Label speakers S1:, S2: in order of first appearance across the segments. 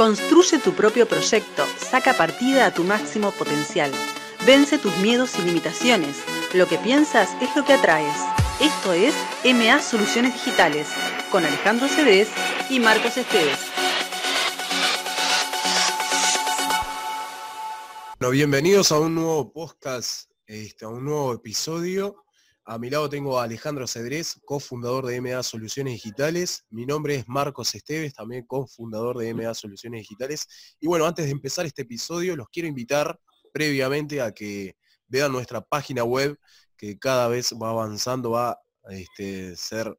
S1: Construye tu propio proyecto, saca partida a tu máximo potencial. Vence tus miedos y limitaciones. Lo que piensas es lo que atraes. Esto es MA Soluciones Digitales, con Alejandro Cedés y Marcos Esteves.
S2: Bienvenidos a un nuevo podcast, este, a un nuevo episodio. A mi lado tengo a Alejandro Cedrés, cofundador de MA Soluciones Digitales. Mi nombre es Marcos Esteves, también cofundador de MA Soluciones Digitales. Y bueno, antes de empezar este episodio, los quiero invitar previamente a que vean nuestra página web, que cada vez va avanzando, va a este, ser,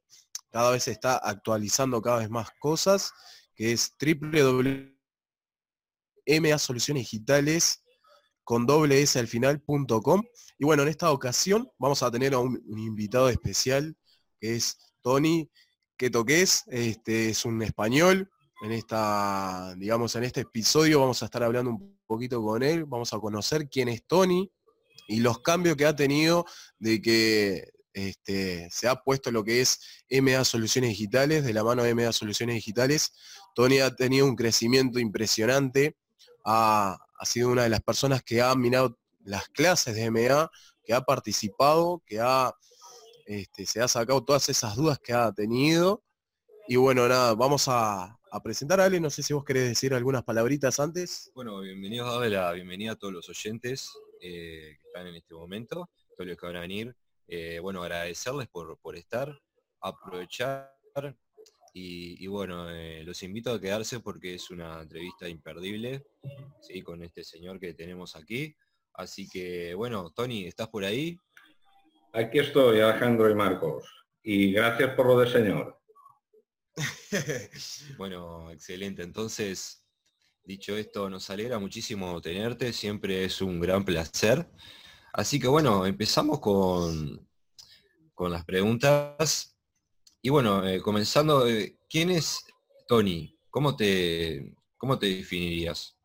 S2: cada vez se está actualizando cada vez más cosas, que es www.masolucionesdigitales.com con doble S al final.com. Y bueno, en esta ocasión vamos a tener a un, invitado especial, que es Tony, que este es un español. En esta, digamos, en este episodio vamos a estar hablando un poquito con él, vamos a conocer quién es Tony y los cambios que ha tenido de que este, se ha puesto lo que es MA Soluciones Digitales, de la mano de MA Soluciones Digitales. Tony ha tenido un crecimiento impresionante, ha, ha sido una de las personas que ha minado las clases de MA, que ha participado, que ha, este, se ha sacado todas esas dudas que ha tenido. Y bueno, nada, vamos a, presentar a Ale, no sé si vos querés decir algunas palabritas antes.
S3: Bueno, bienvenidos a la bienvenida a todos los oyentes eh, que están en este momento, todos los que van a venir. Eh, bueno, agradecerles por, por estar, aprovechar y, bueno, eh, los invito a quedarse porque es una entrevista imperdible ¿sí? con este señor que tenemos aquí. Así que bueno, Tony, ¿estás por ahí?
S4: Aquí estoy, Alejandro y Marcos. Y gracias por lo de señor.
S3: bueno, excelente. Entonces, dicho esto, nos alegra muchísimo tenerte. Siempre es un gran placer. Así que bueno, empezamos con, con las preguntas. Y bueno, eh, comenzando, eh, ¿quién es Tony? ¿Cómo te, cómo te definirías?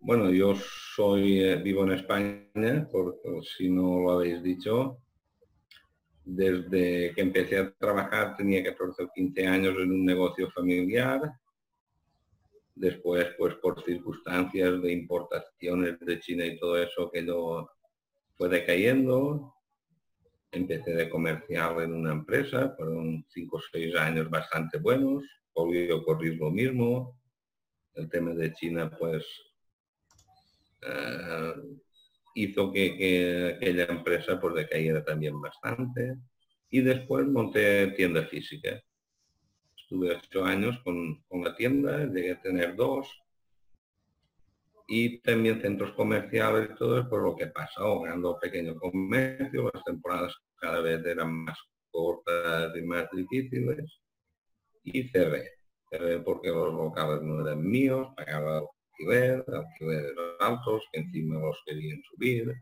S4: Bueno, yo soy, eh, vivo en España, por, si no lo habéis dicho. Desde que empecé a trabajar tenía 14 o 15 años en un negocio familiar. Después, pues por circunstancias de importaciones de China y todo eso, que yo fue decayendo empecé de comercial en una empresa, fueron cinco o seis años bastante buenos, volvió a ocurrir lo mismo, el tema de China pues eh, hizo que, aquella empresa pues decayera también bastante y después monté tienda física. Estuve ocho años con, con la tienda, llegué a tener dos, y también centros comerciales y todo por lo que pasa, ahogando pequeño comercio, las temporadas cada vez eran más cortas y más difíciles y cerré. Cerré porque los locales no eran míos, pagaba alquiler, alquileres altos que encima los querían subir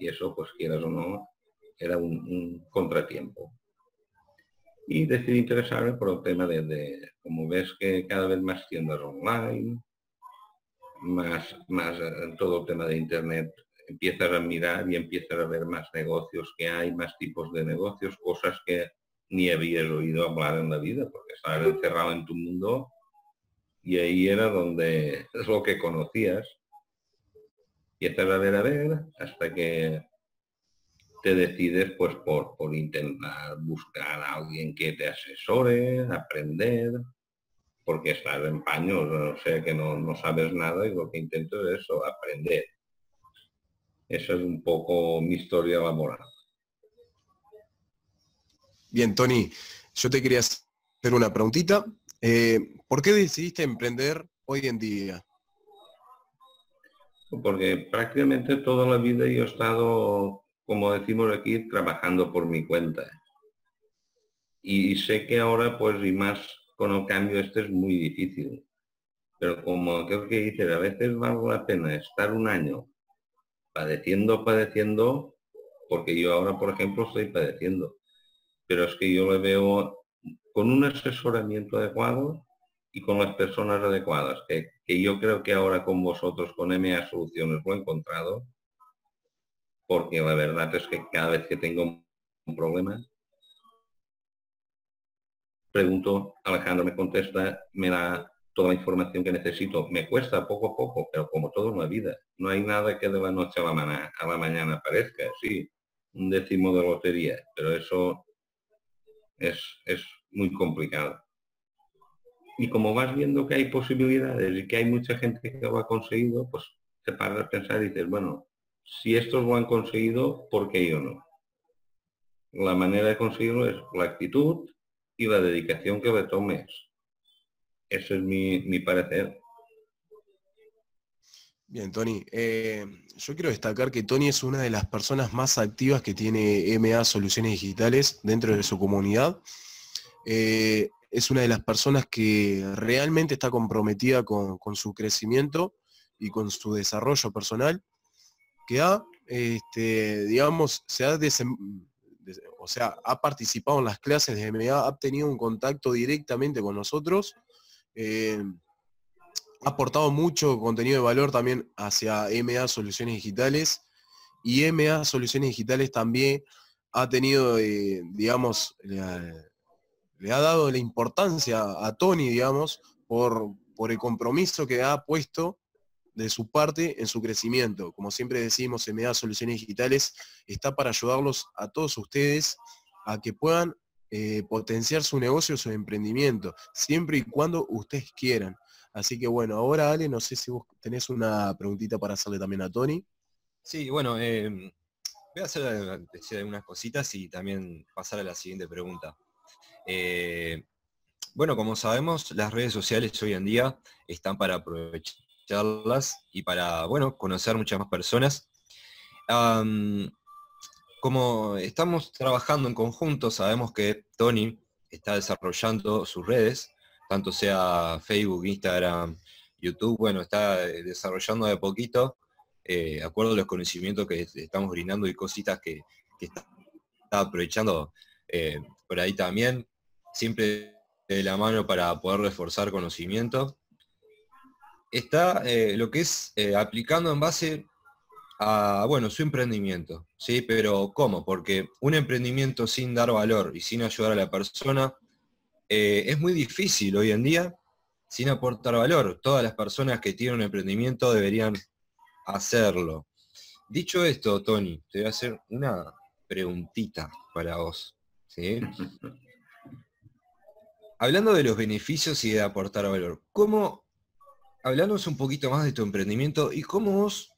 S4: y eso pues quieras o no era un, contratiempo. Y decidí interesarme por el tema de, como ves que cada vez más tiendas online, más, más en todo el tema de Internet, empiezas a mirar y empiezas a ver más negocios que hay, más tipos de negocios, cosas que ni habías oído hablar en la vida, porque estabas encerrado en tu mundo y ahí era donde es lo que conocías. Empiezas a ver, a ver, hasta que te decides pues por, por intentar buscar a alguien que te asesore, aprender, porque estás en paños, o sea que no, sabes nada y lo que intento es eso, aprender. Esa es un poco mi historia laboral.
S2: Bien, Tony, yo te quería hacer una preguntita. Eh, ¿Por qué decidiste emprender hoy en día?
S4: Porque prácticamente toda la vida yo he estado, como decimos aquí, trabajando por mi cuenta. Y sé que ahora, pues, y más con el cambio este es muy difícil. Pero como creo que dices, a veces vale la pena estar un año padeciendo, padeciendo, porque yo ahora, por ejemplo, estoy padeciendo. Pero es que yo le veo con un asesoramiento adecuado y con las personas adecuadas, que, que yo creo que ahora con vosotros, con MA Soluciones, lo he encontrado, porque la verdad es que cada vez que tengo un problema, pregunto, Alejandro me contesta, me da toda la información que necesito. Me cuesta poco a poco, pero como todo en la vida. No hay nada que de la noche a la, mañana, a la mañana aparezca, sí, un décimo de lotería, pero eso es, es muy complicado. Y como vas viendo que hay posibilidades y que hay mucha gente que lo ha conseguido, pues te paras a pensar y dices, bueno, si estos lo han conseguido, ¿por qué yo no? La manera de conseguirlo es la actitud la dedicación que le. Ese es mi, parecer.
S2: Bien, Tony. Eh, yo quiero destacar que Tony es una de las personas más activas que tiene MA Soluciones Digitales dentro de su comunidad. Eh, es una de las personas que realmente está comprometida con, su crecimiento y con su desarrollo personal, que ha, este, digamos, se ha o sea, ha participado en las clases de MA, ha tenido un contacto directamente con nosotros, eh, ha aportado mucho contenido de valor también hacia MA Soluciones Digitales y MA Soluciones Digitales también ha tenido, eh, digamos, le ha dado la importancia a Tony, digamos, por, por el compromiso que ha puesto de su parte en su crecimiento. Como siempre decimos, MA Soluciones Digitales está para ayudarlos a todos ustedes a que puedan eh, potenciar su negocio, su emprendimiento, siempre y cuando ustedes quieran. Así que bueno, ahora Ale, no sé si vos tenés una preguntita para hacerle también a Tony.
S3: Sí, bueno, em, voy a hacer decir unas cositas y también pasar a la siguiente pregunta. Eh, bueno, como sabemos, las redes sociales hoy en día están para aprovecharlas y para, bueno, conocer muchas más personas. como estamos trabajando en conjunto, sabemos que Tony está desarrollando sus redes, tanto sea Facebook, Instagram, YouTube, bueno, está desarrollando de poquito, eh, de acuerdo a los conocimientos que estamos brindando y cositas que, está, aprovechando eh, por ahí también siempre de la mano para poder reforzar conocimiento. Está eh, lo que es eh, aplicando en base a, bueno, su emprendimiento, ¿sí? Pero ¿cómo? Porque un emprendimiento sin dar valor y sin ayudar a la persona eh, es muy difícil hoy en día sin aportar valor. Todas las personas que tienen un emprendimiento deberían hacerlo. Dicho esto, Tony, te voy a hacer una preguntita para vos. ¿sí? hablando de los beneficios y de aportar valor, ¿cómo, hablanos un poquito más de tu emprendimiento y cómo vos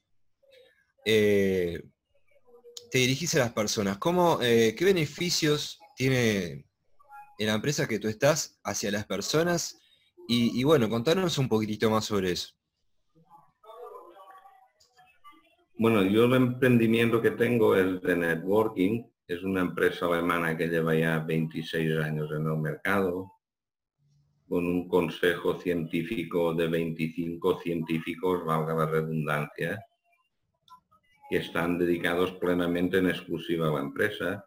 S3: eh, te dirigís a las personas? ¿Cómo, eh, ¿Qué beneficios tiene en la empresa que tú estás hacia las personas? Y, y bueno, contanos un poquitito más sobre eso.
S4: Bueno, yo el emprendimiento que tengo es de networking. Es una empresa alemana que lleva ya 26 años en el mercado con un consejo científico de 25 científicos, valga la redundancia, que están dedicados plenamente en exclusiva a la empresa.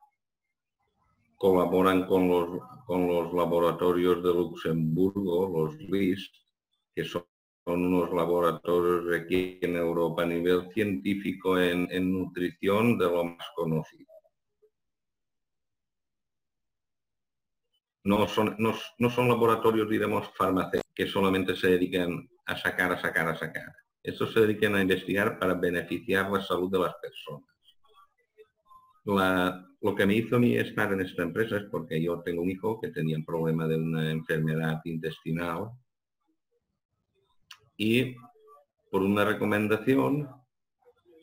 S4: Colaboran con los, con los laboratorios de Luxemburgo, los LIS, que son, unos laboratorios aquí en Europa a nivel científico en, en nutrición de lo más conocido. No son, no, son laboratorios, diremos, farmacéuticos, que solamente se dedican a sacar, a sacar, a sacar. Estos se dedican a investigar para beneficiar la salud de las personas. lo que me hizo a mí estar en esta empresa es porque yo tengo un hijo que tenía un problema de una enfermedad intestinal y por una recomendación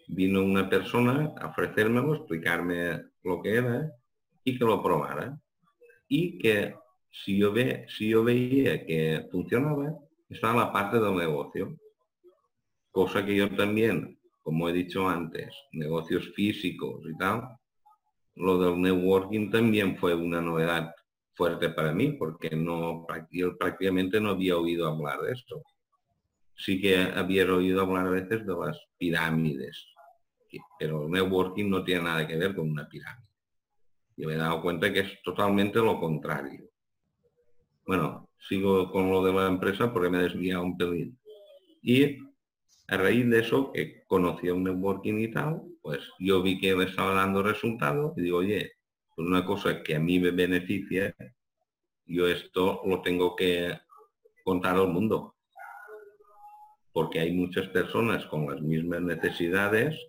S4: vino una persona a ofrecérmelo, explicarme lo que era y que lo probara y que si yo, ve, si yo veía que funcionaba, estaba la parte del negocio. Cosa que yo también, como he dicho antes, negocios físicos y tal, lo del networking también fue una novedad fuerte para mí, porque no, yo prácticamente no había oído hablar de esto. Sí que había oído hablar a veces de las pirámides, pero el networking no tiene nada que ver con una pirámide. Y me he dado cuenta que es totalmente lo contrario. Bueno, sigo con lo de la empresa porque me he desviado un pelín. Y a raíz de eso, que conocí a un networking y tal, pues yo vi que me estaba dando resultados y digo, oye, pues una cosa que a mí me beneficia, yo esto lo tengo que contar al mundo. porque hay muchas personas con las mismas necesidades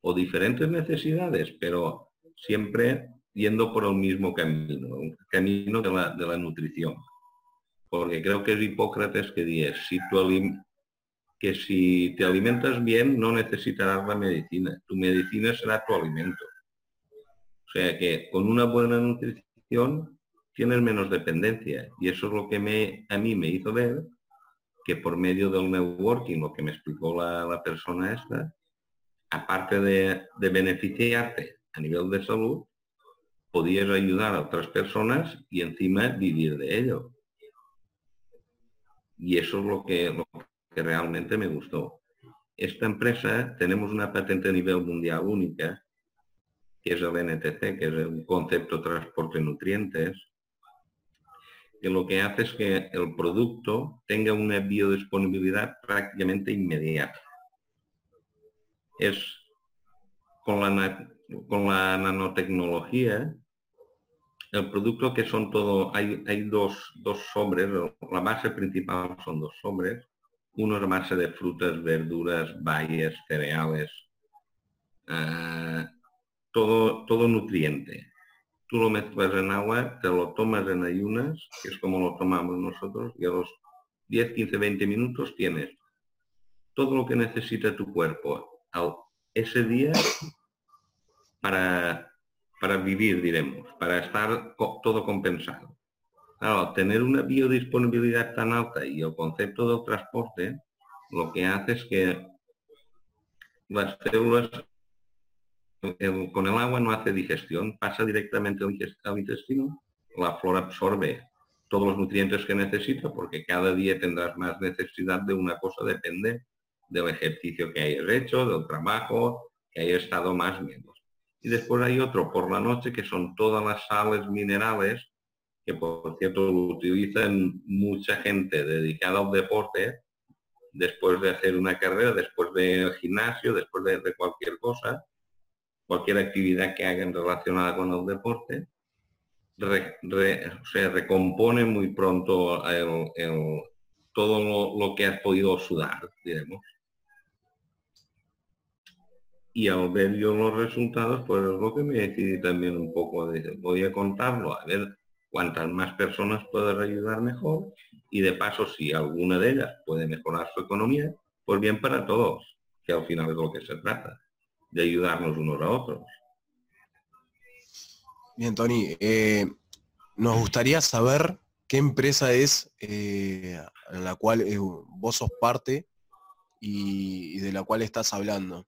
S4: o diferentes necesidades, pero siempre yendo por el mismo camino, un camino de la, de la nutrición. Porque creo que es Hipócrates que dice, si que si te alimentas bien no necesitarás la medicina, tu medicina será tu alimento. O sea que con una buena nutrición tienes menos dependencia y eso es lo que me, a mí me hizo ver que por medio del networking, lo que me explicó la, la persona esta, aparte de, de beneficiarte a nivel de salud, podías ayudar a otras personas y encima vivir de ello. Y eso es lo que, realmente me gustó. Esta empresa tenemos una patente a nivel mundial única, que es el NTC, que es un concepto transporte nutrientes, que lo que hace es que el producto tenga una biodisponibilidad prácticamente inmediata. Es con la, con la nanotecnología el producto que son todo, hay, hay dos, dos sobres, la base principal son dos sobres, uno es base de frutas, verduras, bayes, cereales, eh, todo, todo nutriente. Tú lo mezclas en agua, te lo tomas en ayunas, que es como lo tomamos nosotros, y a los 10, 15, 20 minutos tienes todo lo que necesita tu cuerpo ese día para para vivir, diremos, para estar todo compensado. Claro, tener una biodisponibilidad tan alta y el concepto del transporte, lo que hace es que las células con el agua no hace digestión, pasa directamente al intestino, la flora absorbe todos los nutrientes que necesita, porque cada día tendrás más necesidad de una cosa, depende del ejercicio que hayas hecho, del trabajo, que hayas estado más menos. Y después hay otro por la noche que son todas las sales minerales, que por cierto lo utilizan mucha gente dedicada al deporte, después de hacer una carrera, después del gimnasio, después de, cualquier cosa, cualquier actividad que hagan relacionada con el deporte, se recompone muy pronto todo lo, lo, que has podido sudar, diremos y al ver yo los resultados, pues es lo que me decidí también un poco de, voy a contarlo, a ver cuántas más personas puedo ayudar mejor y de paso si alguna de ellas puede mejorar su economía, pues bien para todos, que al final es lo que se trata, de ayudarnos unos a otros.
S2: Bien, Tony, eh, nos gustaría saber qué empresa es eh, la cual eh, vos sos parte y de la cual estás hablando.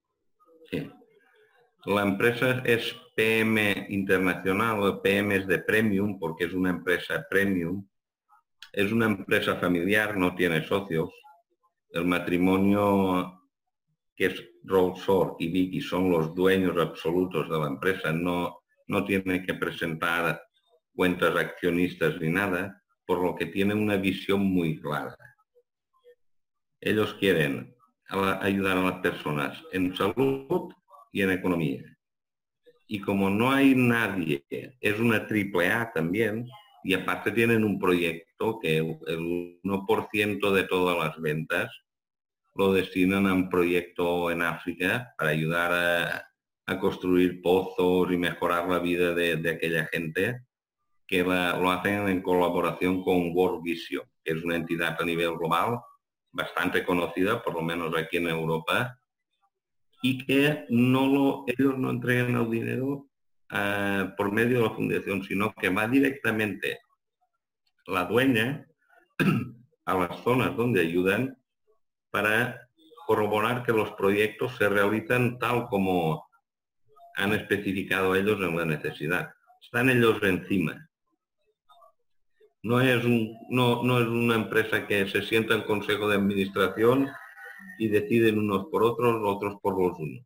S4: La empresa es PM Internacional, o PM es de Premium, porque es una empresa Premium. Es una empresa familiar, no tiene socios. El matrimonio que es Rolsor y Vicky son los dueños absolutos de la empresa, no, no tienen que presentar cuentas accionistas ni nada, por lo que tienen una visión muy clara. Ellos quieren ayudar a las personas en salud y en economía. Y como no hay nadie, es una triple A también, y aparte tienen un proyecto que el 1% de todas las ventas lo destinan a un proyecto en África para ayudar a, construir pozos y mejorar la vida de, aquella gente que lo hacen en colaboración con World Vision, que es una entidad a nivel global bastante conocida, por lo menos aquí en Europa, y que no lo, ellos no entregan el dinero ah, por medio de la fundación, sino que va directamente la dueña a las zonas donde ayudan para corroborar que los proyectos se realizan tal como han especificado ellos en la necesidad. Están ellos encima no es, un, no, no es una empresa que se sienta en consejo de administración y deciden unos por otros, otros por los unos.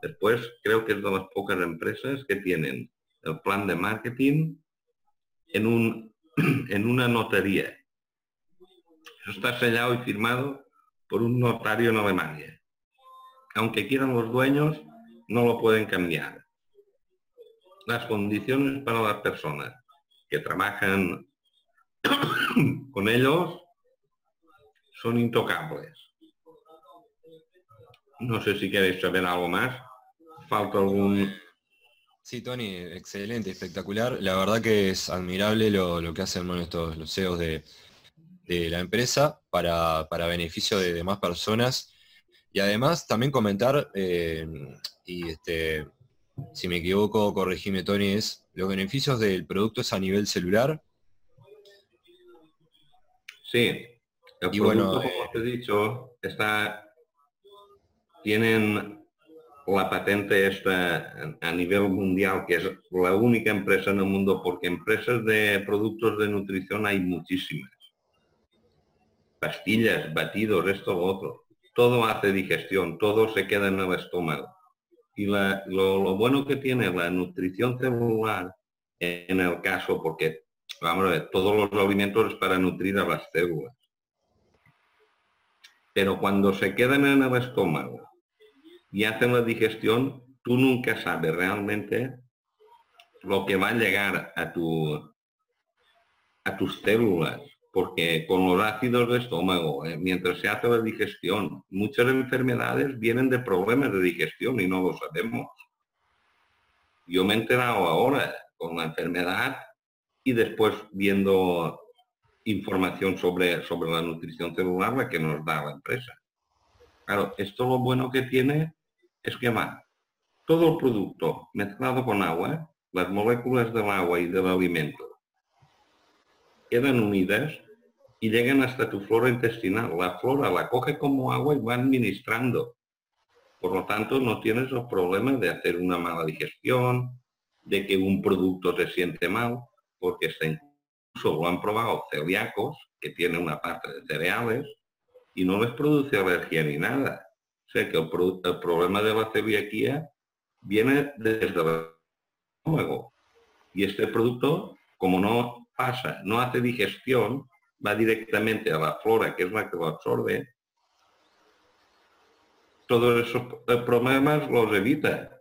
S4: Después, creo que es de las pocas empresas que tienen el plan de marketing en, un, en una notaría. Eso está sellado y firmado por un notario en Alemania. Aunque quieran los dueños, no lo pueden cambiar. Las condiciones para las personas que trabajan con ellos son intocables. No sé si queréis saber algo más. Falta algún...
S3: Sí, Tony, excelente, espectacular. La verdad que es admirable lo, que hacen estos, los CEOs de, la empresa para, beneficio de demás personas. Y además también comentar, eh, y este, si me equivoco, corregime Tony, es los beneficios del producto es a nivel celular.
S4: Sí, el y bueno, como eh, te he dicho, está, tienen la patente esta a nivel mundial, que es la única empresa en el mundo, porque empresas de productos de nutrición hay muchísimas. Pastillas, batidos, esto, lo otro. Todo hace digestión, todo se queda en el estómago. Y lo, bueno que tiene la nutrición celular, en el caso, porque, vamos a ver, todos los alimentos para nutrir a las células. Pero cuando se quedan en el estómago y hacen la digestión, tú nunca sabes realmente lo que va a llegar a, tu, a tus células, porque con los ácidos de estómago, eh, mientras se hace la digestión, muchas enfermedades vienen de problemas de digestión y no lo sabemos. Yo me he enterado ahora con la enfermedad y después viendo información sobre, sobre la nutrición celular la que nos da la empresa. Claro, esto lo bueno que tiene es que va todo el producto mezclado con agua, las moléculas del agua y del alimento, quedan unidas y llegan hasta tu flora intestinal. La flora la coge como agua y va administrando. Por lo tanto, no tienes los problemas de hacer una mala digestión, de que un producto se siente mal, porque está incluso lo han probado celíacos, que tienen una parte de cereales, y no les produce alergia ni nada sé que el, problema de la celiaquía viene desde el estómago. Y este producto, como no pasa, no hace digestión, va directamente a la flora, que es la que lo absorbe, todos esos eh, problemas los evita.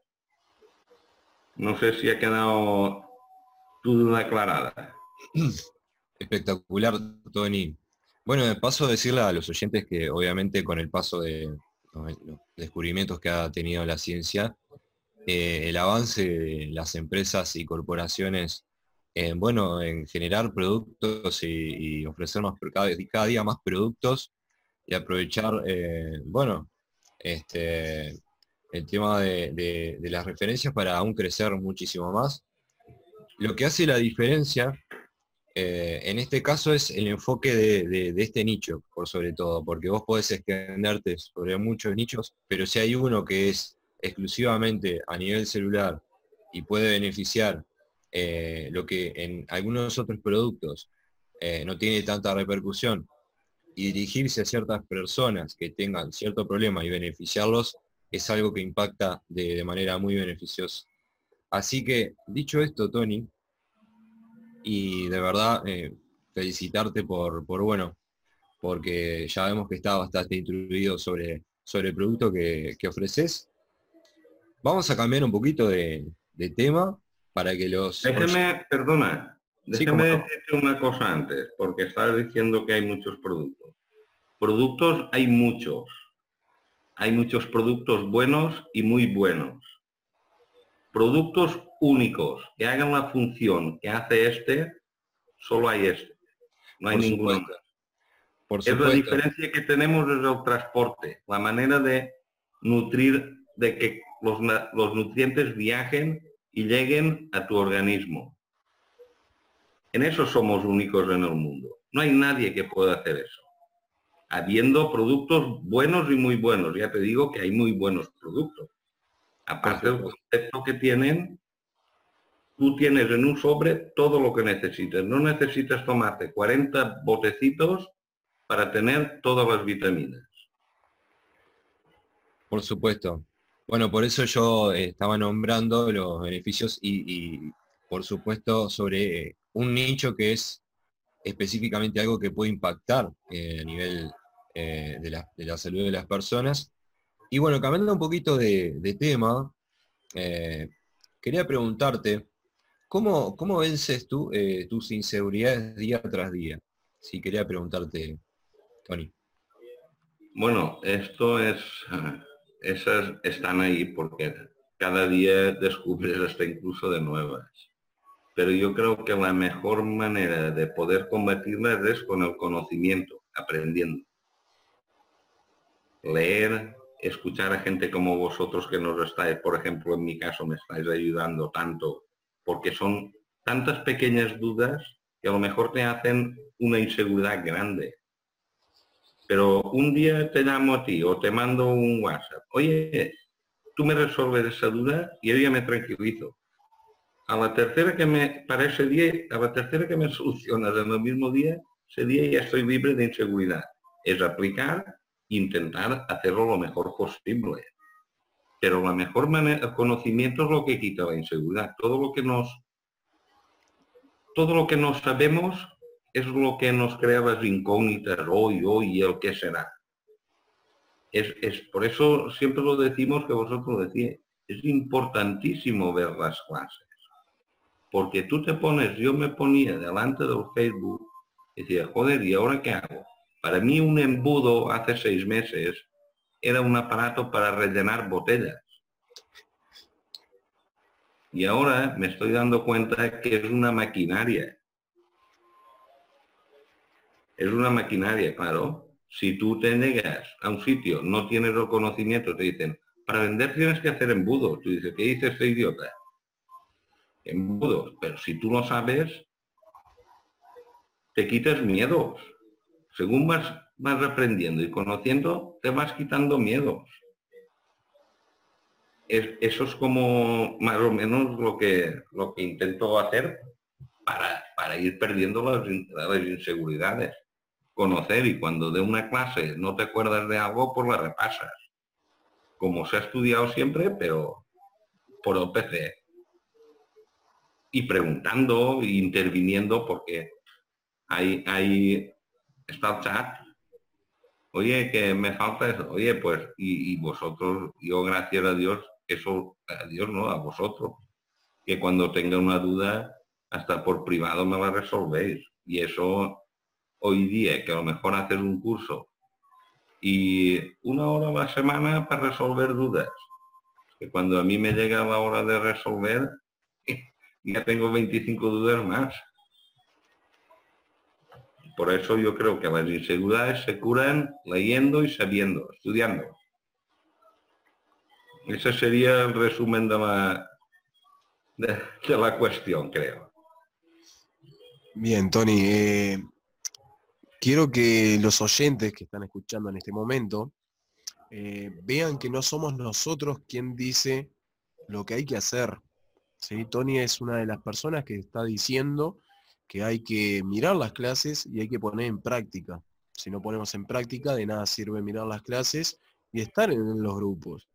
S4: No sé si ha quedado tu aclarada.
S3: Espectacular, Tony. Bueno, de paso decirle a los oyentes que obviamente con el paso de, los descubrimientos que ha tenido la ciencia, eh, el avance de las empresas y corporaciones en, bueno, en generar productos y, ofrecer más, cada, día más productos y aprovechar, eh, bueno, este, el tema de, las referencias para aún crecer muchísimo más. Lo que hace la diferencia eh, en este caso es el enfoque de, este nicho, por sobre todo, porque vos podés extenderte sobre muchos nichos, pero si hay uno que es exclusivamente a nivel celular y puede beneficiar eh, lo que en algunos otros productos eh, no tiene tanta repercusión y dirigirse a ciertas personas que tengan cierto problema y beneficiarlos es algo que impacta de manera muy beneficiosa. Así que, dicho esto, Tony, y de verdad eh, felicitarte por, por, bueno, porque ya vemos que está bastante instruido sobre, sobre el producto que, ofreces. Vamos a cambiar un poquito de, tema para que los...
S4: Déjeme, perdona, déjeme decirte una cosa antes, porque estás diciendo que hay muchos productos. Productos hay muchos. Hay muchos productos buenos y muy buenos. Productos únicos que hagan la función que hace este, solo hay este. No hay ninguno Por es la diferencia que tenemos es el transporte, la manera de nutrir, de que los, los nutrientes viajen y lleguen a tu organismo. En eso somos únicos en el mundo. No hay nadie que pueda hacer eso. Habiendo productos buenos y muy buenos. Ya te digo que hay muy buenos productos. Aparte del concepto que tienen tú tienes en un sobre todo lo que necesitas. No necesitas tomarte 40 botecitos para tener todas las vitaminas.
S3: Por supuesto. Bueno, por eso yo eh, estaba nombrando los beneficios y, por supuesto sobre un nicho que es específicamente algo que puede impactar eh, a nivel eh, de, la, salud de las personas. Y bueno, cambiando un poquito de, tema, quería preguntarte, ¿Cómo, cómo vences tú eh, tus inseguridades día tras día? Si quería preguntarte, Tony.
S4: Bueno, esto es esas están ahí porque cada día descubres hasta incluso de nuevas. Pero yo creo que la mejor manera de poder combatirlas es con el conocimiento, aprendiendo. Leer, escuchar a gente como vosotros que nos estáis, por ejemplo, en mi caso, me estáis ayudando tanto, porque son tantas pequeñas dudas que a lo mejor te hacen una inseguridad grande. Pero un día te llamo a ti o te mando un WhatsApp. Oye, tú me resuelves esa duda y yo ya me tranquilizo. A la tercera que me, para ese día, a la tercera que me solucionas en el mismo día, ese día ya estoy libre de inseguridad. Es aplicar, intentar hacerlo lo mejor posible. Pero la mejor manera, conocimiento es lo que quita la inseguridad. Todo lo que nos, todo lo que no sabemos es lo que nos crea las incógnitas hoy, hoy y el que será. Es, por eso siempre lo decimos que vosotros decís, es importantísimo ver las clases. Porque tú te pones, yo me ponía delante del Facebook y decía, joder, ¿y ahora qué hago? Para mí un embudo hace seis meses era un aparato para rellenar botellas. Y ahora me estoy dando cuenta que es una maquinaria. Es una maquinaria, claro. Si tú te negas a un sitio, no tienes el conocimiento, te dicen, para vender tienes que hacer embudos. Tú dices, ¿qué dice este idiota? Embudos. Pero si tú lo sabes, te quitas miedos. Según vas, vas aprendiendo y conociendo, te vas quitando miedos. eso es como más o menos lo que, lo que intento hacer para, para ir perdiendo las, las inseguridades conocer y cuando de una clase no te acuerdas de algo, pues la repasas. Como se ha estudiado siempre, pero por el PC. Y preguntando interviniendo porque hay, hay, está chat. Oye, que me falta eso. Oye, pues, y, y vosotros, yo gracias a Dios, eso, a Dios no, a vosotros, que cuando tenga una duda, hasta por privado me la resolvéis. Y eso hoy día que a lo mejor haces un curso y una hora a la semana para resolver dudas. Que cuando a mí me llega la hora de resolver, ya tengo 25 dudas más. Por eso yo creo que las inseguridades se curan leyendo y sabiendo, estudiando. Ese sería el resumen de la, cuestión, creo.
S2: Bien, Tony. Eh, quiero que los oyentes que están escuchando en este momento eh, vean que no somos nosotros quien dice lo que hay que hacer. ¿sí? Tony es una de las personas que está diciendo que hay que mirar las clases y hay que poner en práctica. Si no ponemos en práctica, de nada sirve mirar las clases y estar en los grupos.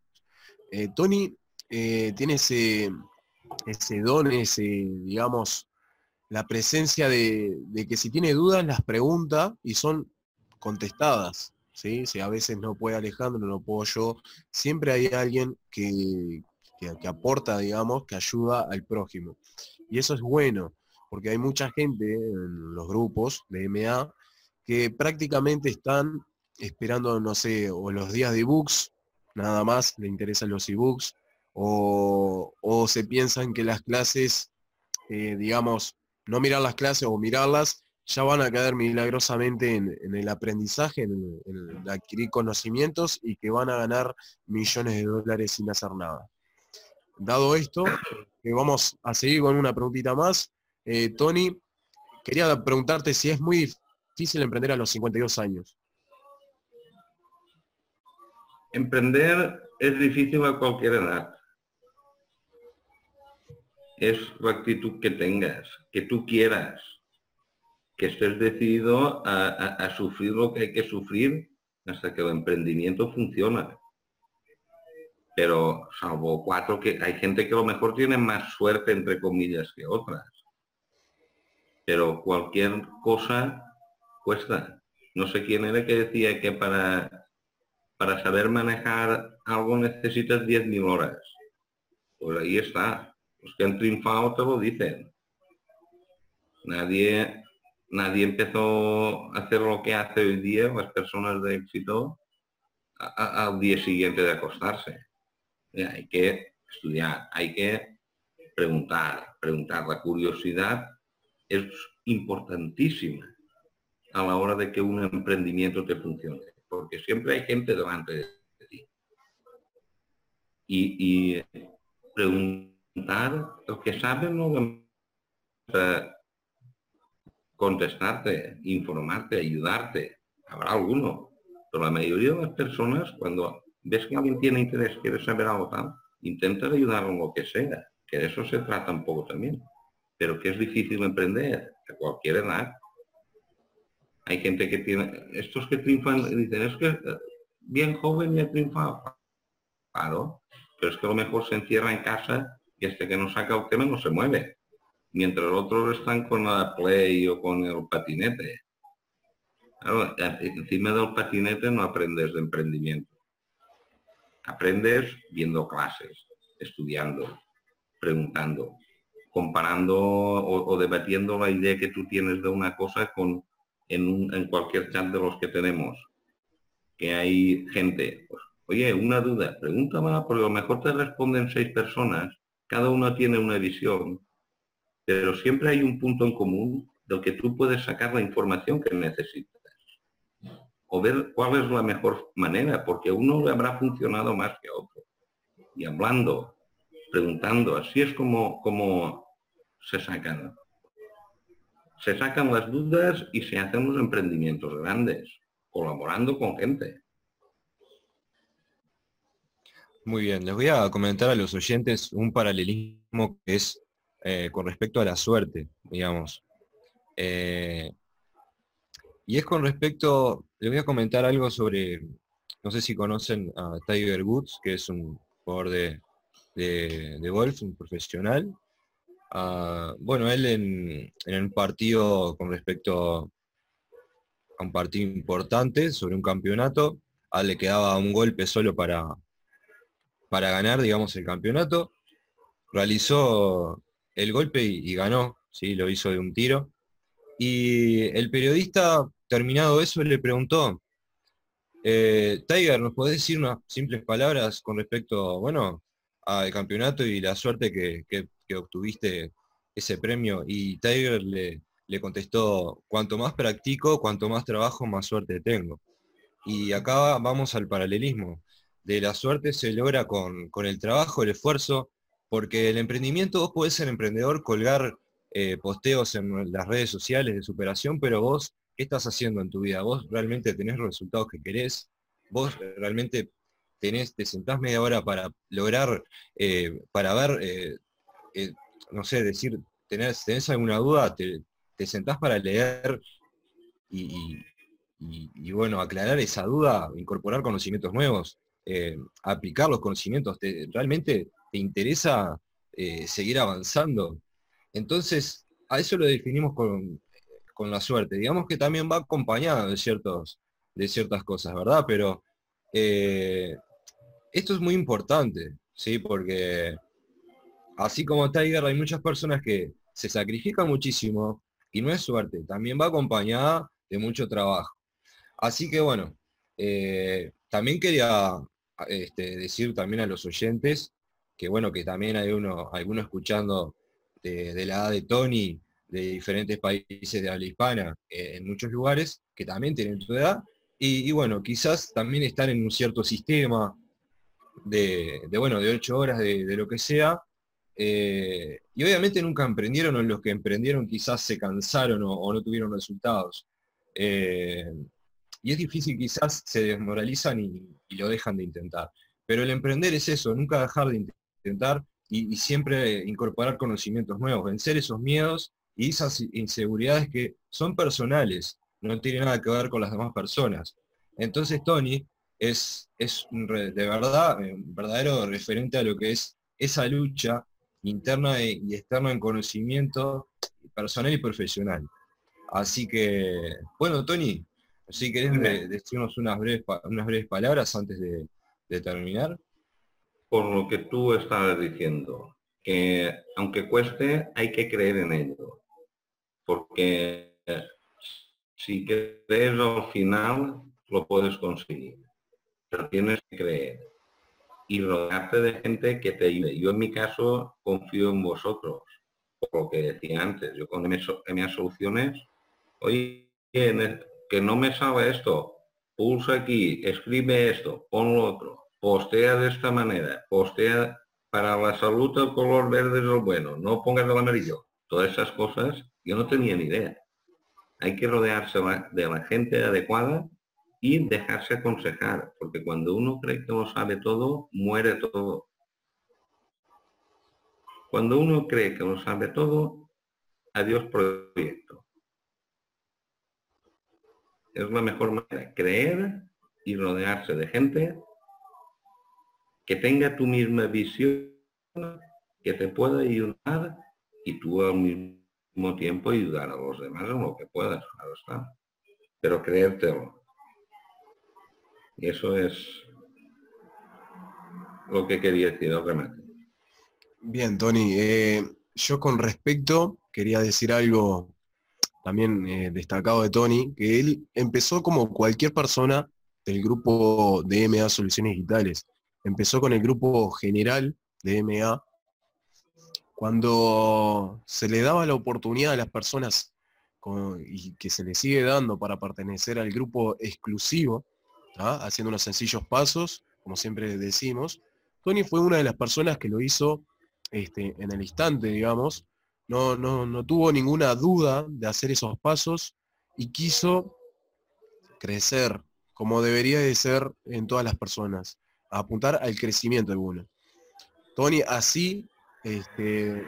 S2: Eh, Tony eh, tiene ese, ese don, ese, digamos, la presencia de, que si tiene dudas las pregunta y son contestadas. Si a veces no puede Alejandro, no puedo yo, siempre hay alguien que, que, aporta, digamos, que ayuda al prójimo. Y eso es bueno, porque hay mucha gente en los grupos de MA que prácticamente están esperando, no sé, o los días de ebooks, nada más, le interesan los ebooks, o, o se piensan que las clases, eh, digamos, no mirar las clases o mirarlas, ya van a caer milagrosamente en, el aprendizaje, en, adquirir conocimientos y que van a ganar millones de dólares sin hacer nada. Dado esto, vamos a seguir con una preguntita más. Eh, Tony, quería preguntarte si es muy difícil emprender a los 52 años.
S4: Emprender es difícil a cualquier edad es la actitud que tengas, que tú quieras, que estés decidido a, sufrir lo que hay que sufrir hasta que el emprendimiento funciona. Pero salvo cuatro que hay gente que a lo mejor tiene más suerte entre comillas que otras. Pero cualquier cosa cuesta. No sé quién era que decía que para, para saber manejar algo necesitas 10.000 horas. Pues ahí está los que han triunfado te lo dicen. Nadie, nadie empezó a hacer lo que hace hoy día las personas de éxito al día siguiente de acostarse. Hay que estudiar, hay que preguntar, preguntar. La curiosidad es importantísima a la hora de que un emprendimiento te funcione, porque siempre hay gente delante de ti. Y, preguntar lo que saben no contestarte, informarte, ayudarte. Habrá alguno, pero la mayoría de las personas, cuando ves que alguien tiene interés, quiere saber algo tal, intenta ayudar en lo que sea, que de eso se trata un poco también. Pero que es difícil emprender a cualquier edad. Hay gente que tiene, estos que triunfan, dicen, es que eh, bien joven ya triunfado. Claro, pero es que a lo mejor se encierra en casa y hasta que no saca el tema no se mueve mientras otros están con la play o con el patinete. encima del patinete no aprendes de emprendimiento. Aprendes viendo clases, estudiando, preguntando, comparando o, debatiendo la idea que tú tienes de una cosa con en, cualquier chat de los que tenemos. Que hay gente, pues, oye, una duda, pregúntame, porque a lo mejor te responden seis personas, cada uno tiene una visión pero siempre hay un punto en común del que tú puedes sacar la información que necesitas. O ver cuál es la mejor manera, porque uno le habrá funcionado más que otro. Y hablando, preguntando, así es como, como se sacan. Se sacan las dudas y se hacen los emprendimientos grandes, colaborando con gente.
S3: Muy bien, les voy a comentar a los oyentes un paralelismo que es eh, con respecto a la suerte, digamos. Eh, y es con respecto, les voy a comentar algo sobre, no sé si conocen a Tiger Woods, que es un jugador de, de, golf, un profesional. Ah, bueno, él en, en un partido con respecto a un partido importante sobre un campeonato, a le quedaba un golpe solo para, para ganar, digamos, el campeonato. Realizó el golpe y, ganó, ¿sí? lo hizo de un tiro. Y el periodista, terminado eso, le preguntó, eh, Tiger, ¿nos podés decir unas simples palabras con respecto, bueno, al campeonato y la suerte que, obtuviste ese premio? Y Tiger le, le, contestó, cuanto más practico, cuanto más trabajo, más suerte tengo. Y acá vamos al paralelismo. De la suerte se logra con, con el trabajo, el esfuerzo, porque el emprendimiento, vos podés ser emprendedor, colgar eh, posteos en las redes sociales de superación, pero vos, ¿qué estás haciendo en tu vida? ¿Vos realmente tenés los resultados que querés? ¿Vos realmente tenés, te sentás media hora para lograr, eh, para ver, eh, no sé, decir, tenés, tenés alguna duda, te, sentás para leer y, bueno, aclarar esa duda, incorporar conocimientos nuevos, aplicar los conocimientos, realmente te interesa eh, seguir avanzando. Entonces, a eso lo definimos con, la suerte. Digamos que también va acompañado de, ciertos, de ciertas cosas, ¿verdad? Pero eh, esto es muy importante, ¿sí? Porque así como Tiger, hay muchas personas que se sacrifican muchísimo y no es suerte, también va acompañada de mucho trabajo. Así que bueno, eh, también quería este, decir también a los oyentes que bueno, que también hay uno, alguno escuchando de, la edad de Tony, de diferentes países de habla hispana, eh, en muchos lugares, que también tienen tu edad, y, bueno, quizás también están en un cierto sistema de, bueno, de ocho horas, de, lo que sea, eh, y obviamente nunca emprendieron, o los que emprendieron quizás se cansaron o, no tuvieron resultados. Eh, y es difícil, quizás se desmoralizan y, y, lo dejan de intentar. Pero el emprender es eso, nunca dejar de intentar intentar y, siempre incorporar conocimientos nuevos, vencer esos miedos y esas inseguridades que son personales, no tienen nada que ver con las demás personas. Entonces Tony es, es de verdad eh, un verdadero referente a lo que es esa lucha interna y externa en conocimiento personal y profesional. Así que, bueno, Tony, si querés decirnos unas breves, unas breves palabras antes de terminar
S4: por lo que tú estabas diciendo, que aunque cueste, hay que creer en ello. Porque si crees al final, lo puedes conseguir. Pero tienes que creer y rodearte de gente que te ayude. Yo en mi caso confío en vosotros, por lo que decía antes. Yo con mis soluciones, oye, que no me sabe esto, pulsa aquí, escribe esto, pon lo otro, postea de esta manera, postea para la salud el color verde es lo bueno, no pongas el amarillo. Todas esas cosas yo no tenía ni idea. Hay que rodearse de la gente adecuada y dejarse aconsejar, porque cuando uno cree que lo sabe todo, muere todo. Cuando uno cree que lo sabe todo, adiós proyecto. Es la mejor manera, creer y rodearse de gente que tenga tu misma visión, que te pueda ayudar y tú al mismo tiempo ayudar a los demás en lo que puedas, claro está. Pero creértelo. Eso es lo que quería decir remate.
S2: Bien, Tony. Eh, yo con respecto quería decir algo también eh, destacado de Tony, que él empezó como cualquier persona del grupo de MA Soluciones Digitales. Empezó con el grupo general de MA. Cuando se le daba la oportunidad a las personas y que se le sigue dando para pertenecer al grupo exclusivo, haciendo unos sencillos pasos, como siempre decimos. Tony fue una de las personas que lo hizo este, en el instante, digamos. No, no, tuvo ninguna duda de hacer esos pasos y quiso crecer como debería de ser en todas las personas, apuntar al crecimiento de uno. Tony así, este,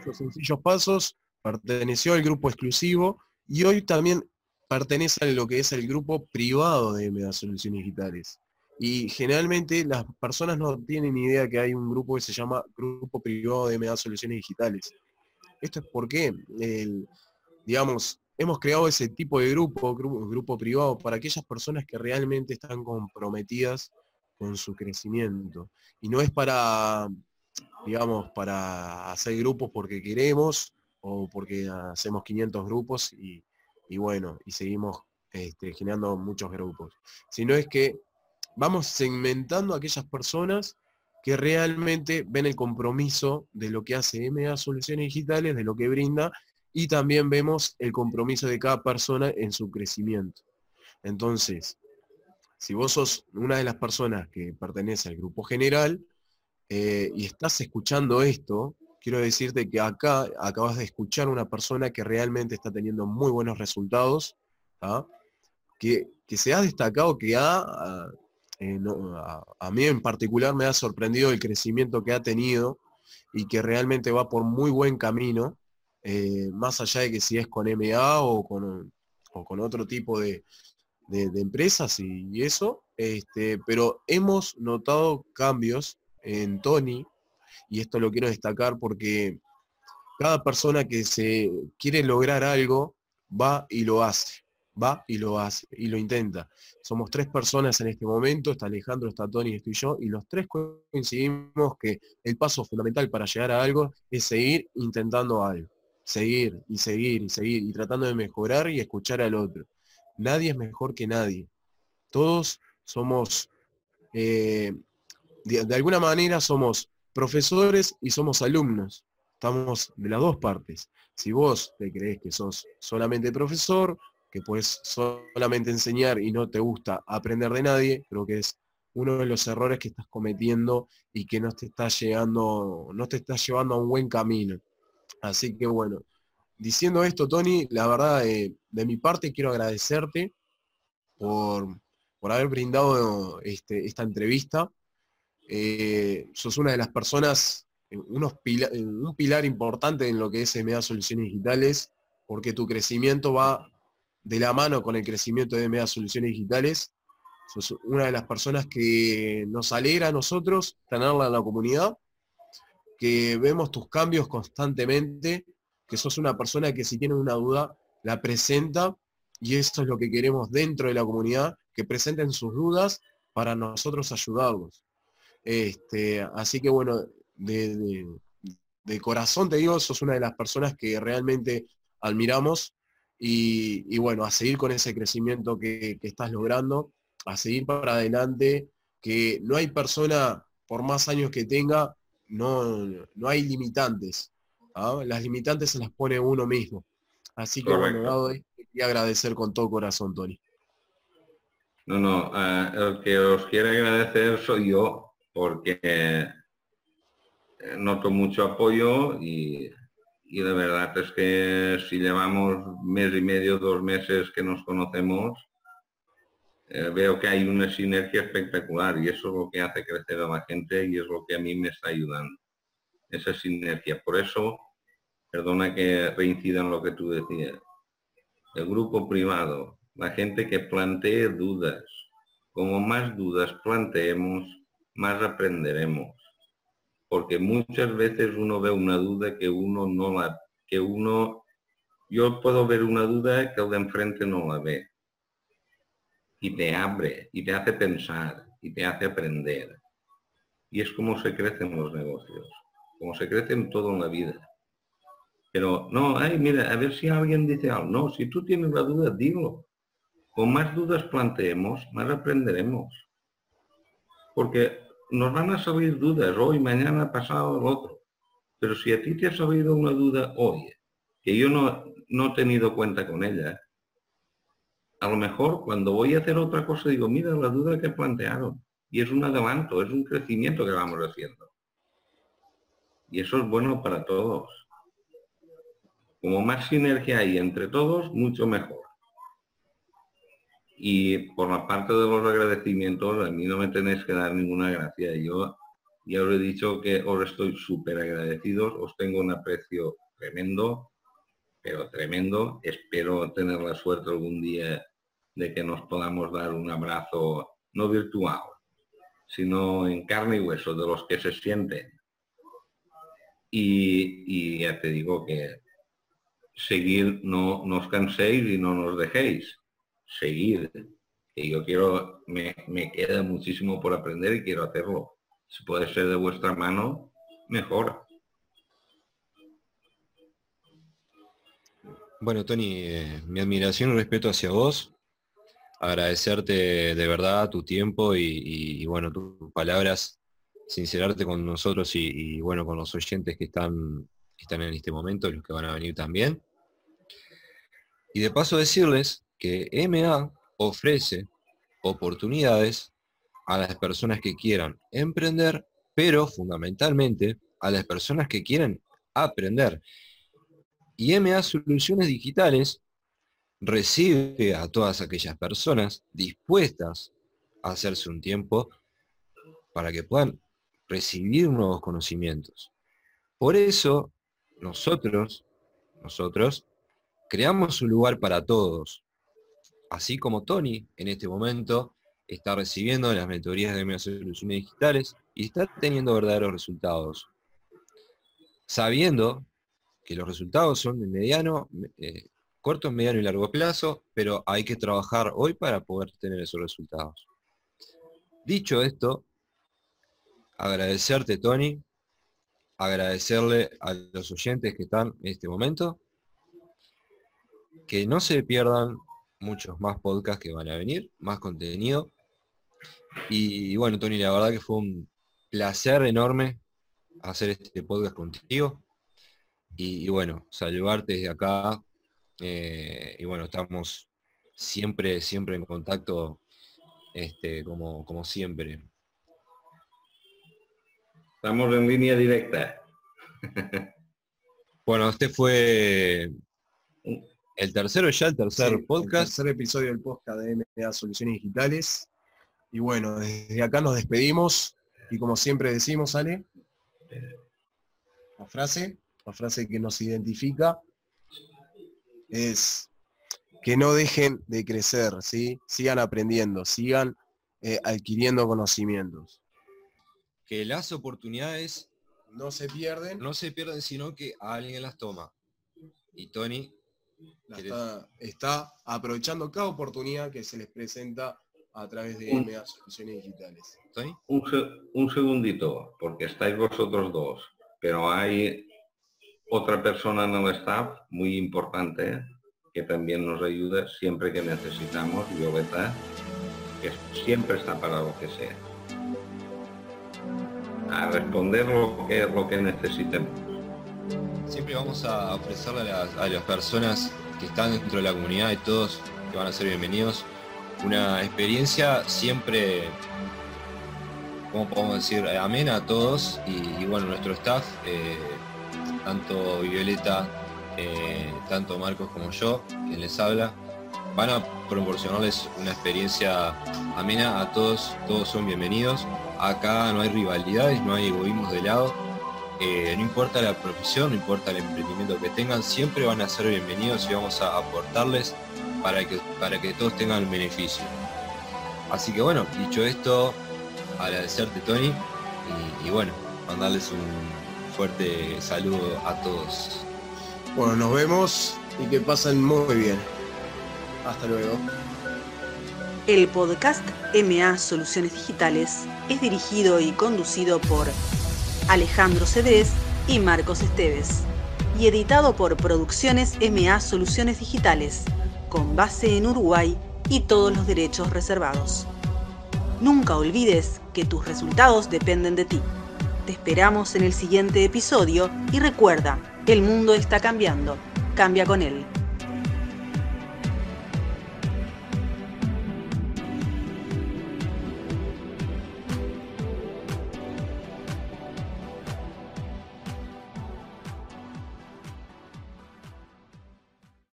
S2: esos sencillos pasos, perteneció al grupo exclusivo y hoy también pertenece a lo que es el grupo privado de Mega Soluciones Digitales. Y generalmente las personas no tienen idea que hay un grupo que se llama Grupo Privado de MA Soluciones Digitales. Esto es porque, digamos, hemos creado ese tipo de grupo, grupo, grupo privado, para aquellas personas que realmente están comprometidas con su crecimiento. Y no es para, digamos, para hacer grupos porque queremos o porque hacemos 500 grupos y, y bueno, y seguimos este, generando muchos grupos, sino es que vamos segmentando a aquellas personas que realmente ven el compromiso de lo que hace MA Soluciones Digitales, de lo que brinda, y también vemos el compromiso de cada persona en su crecimiento. Entonces, si vos sos una de las personas que pertenece al grupo general eh, y estás escuchando esto, quiero decirte que acá acabas de escuchar una persona que realmente está teniendo muy buenos resultados, que, se ha destacado, que ha, eh, a, mí en particular me ha sorprendido el crecimiento que ha tenido y que realmente va por muy buen camino, eh, más allá de que si es con MA o con, con otro tipo de, empresas y, eso, este, pero hemos notado cambios en Tony, y esto lo quiero destacar porque cada persona que se quiere lograr algo va y lo hace, va y lo hace y lo intenta. Somos tres personas en este momento, está Alejandro, está Tony, estoy yo, y los tres coincidimos que el paso fundamental para llegar a algo es seguir intentando algo, seguir y seguir y seguir y tratando de mejorar y escuchar al otro. Nadie es mejor que nadie. Todos somos, eh, de alguna manera somos profesores y somos alumnos. Estamos de las dos partes. Si vos te crees que sos solamente profesor, que puedes solamente enseñar y no te gusta aprender de nadie, creo que es uno de los errores que estás cometiendo y que no te está llegando, no te está llevando a un buen camino. Así que bueno, diciendo esto, Tony, la verdad, eh, de mi parte quiero agradecerte por, por haber brindado este, esta entrevista. Eh, sos una de las personas, unos eh, un pilar importante en lo que es MA Soluciones Digitales, porque tu crecimiento va de la mano con el crecimiento de MA Soluciones Digitales. Sos una de las personas que nos alegra a nosotros tenerla en la comunidad, que vemos tus cambios constantemente, que sos una persona que si tiene una duda la presenta y eso es lo que queremos dentro de la comunidad, que presenten sus dudas para nosotros ayudarlos. Este, así que bueno, de, corazón te digo, sos una de las personas que realmente admiramos y, bueno, a seguir con ese crecimiento que, estás logrando, a seguir para adelante, que no hay persona, por más años que tenga, no, no hay limitantes. ¿ah? Las limitantes se las pone uno mismo. Así que bueno, dado quería agradecer con todo corazón, Tony.
S4: No, no, eh, el que os quiere agradecer soy yo, porque eh, noto mucho apoyo y, y, de verdad es que si llevamos mes y medio, dos meses que nos conocemos, eh, veo que hay una sinergia espectacular y eso es lo que hace crecer a la gente y es lo que a mí me está ayudando, esa sinergia. Por eso, perdona que reincida en lo que tú decías, el grupo privado, la gente que plantee dudas, como más dudas planteemos, más aprenderemos. Porque muchas veces uno ve una duda que uno no la, que uno, yo puedo ver una duda que el de enfrente no la ve y te abre y te hace pensar y te hace aprender. Y es como se crecen los negocios, como se crece en todo en la vida. Pero no, ay, mira, a ver si alguien dice algo. No, si tú tienes la duda, dilo. Con más dudas planteemos, más aprenderemos. Porque nos van a salir dudas hoy, mañana, pasado, el otro. Pero si a ti te ha salido una duda hoy, que yo no, no he tenido cuenta con ella, a lo mejor cuando voy a hacer otra cosa digo, mira la duda que plantearon. Y es un adelanto, es un crecimiento que vamos haciendo. Y eso es bueno para todos. Como más sinergia hay entre todos, mucho mejor. Y por la parte de los agradecimientos, a mí no me tenéis que dar ninguna gracia. Yo ya os he dicho que os estoy súper agradecidos, os tengo un aprecio tremendo, pero tremendo. Espero tener la suerte algún día de que nos podamos dar un abrazo no virtual, sino en carne y hueso, de los que se sienten. Y, ya te digo que seguir, no, nos os canséis y no nos dejéis. Seguir. Que yo quiero, me, me queda muchísimo por aprender y quiero hacerlo. Si puede ser de vuestra mano, mejor.
S3: Bueno, Tony, eh, mi admiración y respeto hacia vos agradecerte de verdad tu tiempo y, bueno, tus palabras, sincerarte con nosotros y, bueno, con los oyentes que están, están en este momento, los que van a venir también. Y de paso decirles que MA ofrece oportunidades a las personas que quieran emprender, pero fundamentalmente a las personas que quieren aprender. Y MA Soluciones Digitales recibe a todas aquellas personas dispuestas a hacerse un tiempo para que puedan recibir nuevos conocimientos. Por eso, nosotros, nosotros, creamos un lugar para todos. Así como Tony, en este momento, está recibiendo las mentorías de medios soluciones digitales y está teniendo verdaderos resultados. Sabiendo que los resultados son de mediano, eh, corto, mediano y largo plazo, pero hay que trabajar hoy para poder tener esos resultados. Dicho esto, agradecerte, Tony, agradecerle a los oyentes que están en este momento, que no se pierdan muchos más podcasts que van a venir, más contenido. Y, bueno, Tony, la verdad que fue un placer enorme hacer este podcast contigo. Y, y bueno, saludarte desde acá eh, y bueno, estamos siempre, siempre en contacto, este, como, como siempre.
S4: Estamos en línea directa.
S3: bueno, este fue el tercero ya, el tercer podcast.
S2: El tercer episodio del podcast de MDA Soluciones Digitales. Y bueno, desde acá nos despedimos. Y como siempre decimos, Ale, la frase, la frase que nos identifica es que no dejen de crecer, ¿sí? sigan aprendiendo, sigan eh, adquiriendo conocimientos.
S3: Que las oportunidades
S2: no se pierden.
S3: No se pierden, sino que alguien las toma. Y Tony
S2: está, aprovechando cada oportunidad que se les presenta a través de MA Soluciones Digitales.
S4: Un, un segundito, porque estáis vosotros dos, pero hay otra persona en el staff muy importante que también nos ayuda siempre que necesitamos, Violeta, que siempre está para lo que sea. A responder lo que, lo que necesitemos.
S3: Siempre vamos a ofrecerle a las, personas que están dentro de la comunidad y todos que van a ser bienvenidos una experiencia siempre como podemos decir, amena a todos y, bueno, nuestro staff, eh, tanto Violeta, eh, tanto Marcos como yo, quien les habla, van a proporcionarles una experiencia amena a todos, todos son bienvenidos. Acá no hay rivalidades, no hay egoísmos de lado. Eh, no importa la profesión, no importa el emprendimiento que tengan, siempre van a ser bienvenidos y vamos a aportarles para que, para que todos tengan beneficio. Así que bueno, dicho esto, agradecerte Tony y, bueno, mandarles un fuerte saludo a todos.
S2: Bueno, nos vemos y que pasen muy bien. Hasta luego.
S1: El podcast MA Soluciones Digitales es dirigido y conducido por Alejandro Cedrés y Marcos Esteves y editado por Producciones MA Soluciones Digitales, con base en Uruguay y todos los derechos reservados. Nunca olvides que tus resultados dependen de ti. Te esperamos en el siguiente episodio y recuerda, el mundo está cambiando. Cambia con él.